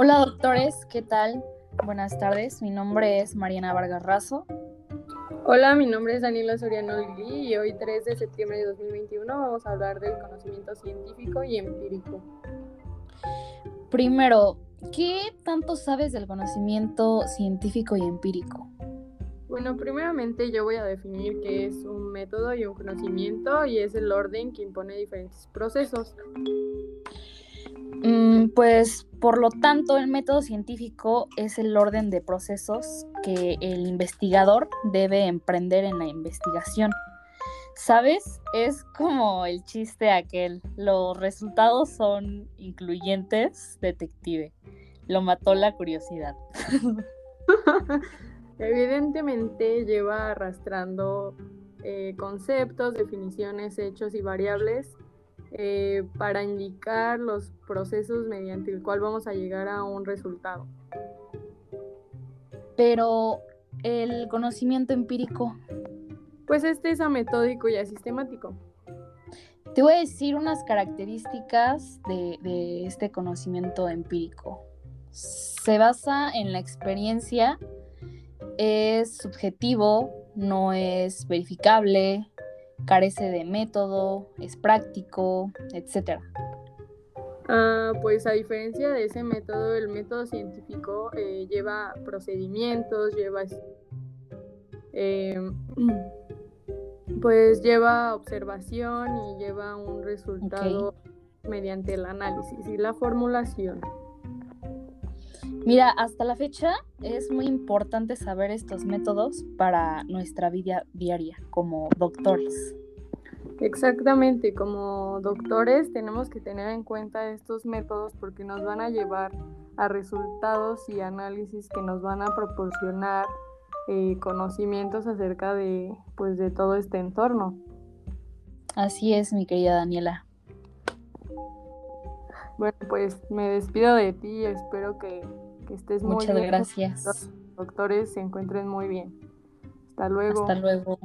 Hola doctores, ¿qué tal? Buenas tardes, mi nombre es Mariana Vargas Razo. Hola, mi nombre es Daniela Soriano Lili y hoy 3 de septiembre de 2021 vamos a hablar del conocimiento científico y empírico. Primero, ¿qué tanto sabes del conocimiento científico y empírico? Bueno, primeramente yo voy a definir qué es un método y un conocimiento y es el orden que impone diferentes procesos. Mm, pues por lo tanto el método científico es el orden de procesos que el investigador debe emprender en la investigación. ¿Sabes? Es como el chiste aquel. Los resultados son incluyentes, detective. Lo mató la curiosidad. Evidentemente lleva arrastrando eh, conceptos, definiciones, hechos y variables eh, para indicar los procesos mediante el cual vamos a llegar a un resultado. Pero el conocimiento empírico. Pues este es ametódico y asistemático. Te voy a decir unas características de, de este conocimiento empírico. Se basa en la experiencia, es subjetivo, no es verificable, carece de método, es práctico, etc. Ah, pues a diferencia de ese método, el método científico eh, lleva procedimientos, lleva em, pues lleva observación y lleva un resultado mediante el análisis y la formulación. Mira, hasta la fecha es muy importante saber estos métodos para nuestra vida diaria como doctores. Exactamente, como doctores tenemos que tener en cuenta estos métodos porque nos van a llevar a resultados y análisis que nos van a proporcionar eh, conocimientos acerca de, pues, de todo este entorno. Así es, mi querida Daniela. Bueno, pues me despido de ti y espero que que estés muy bien. Muchas gracias. Los doctores se encuentren muy bien. Hasta luego. Hasta luego.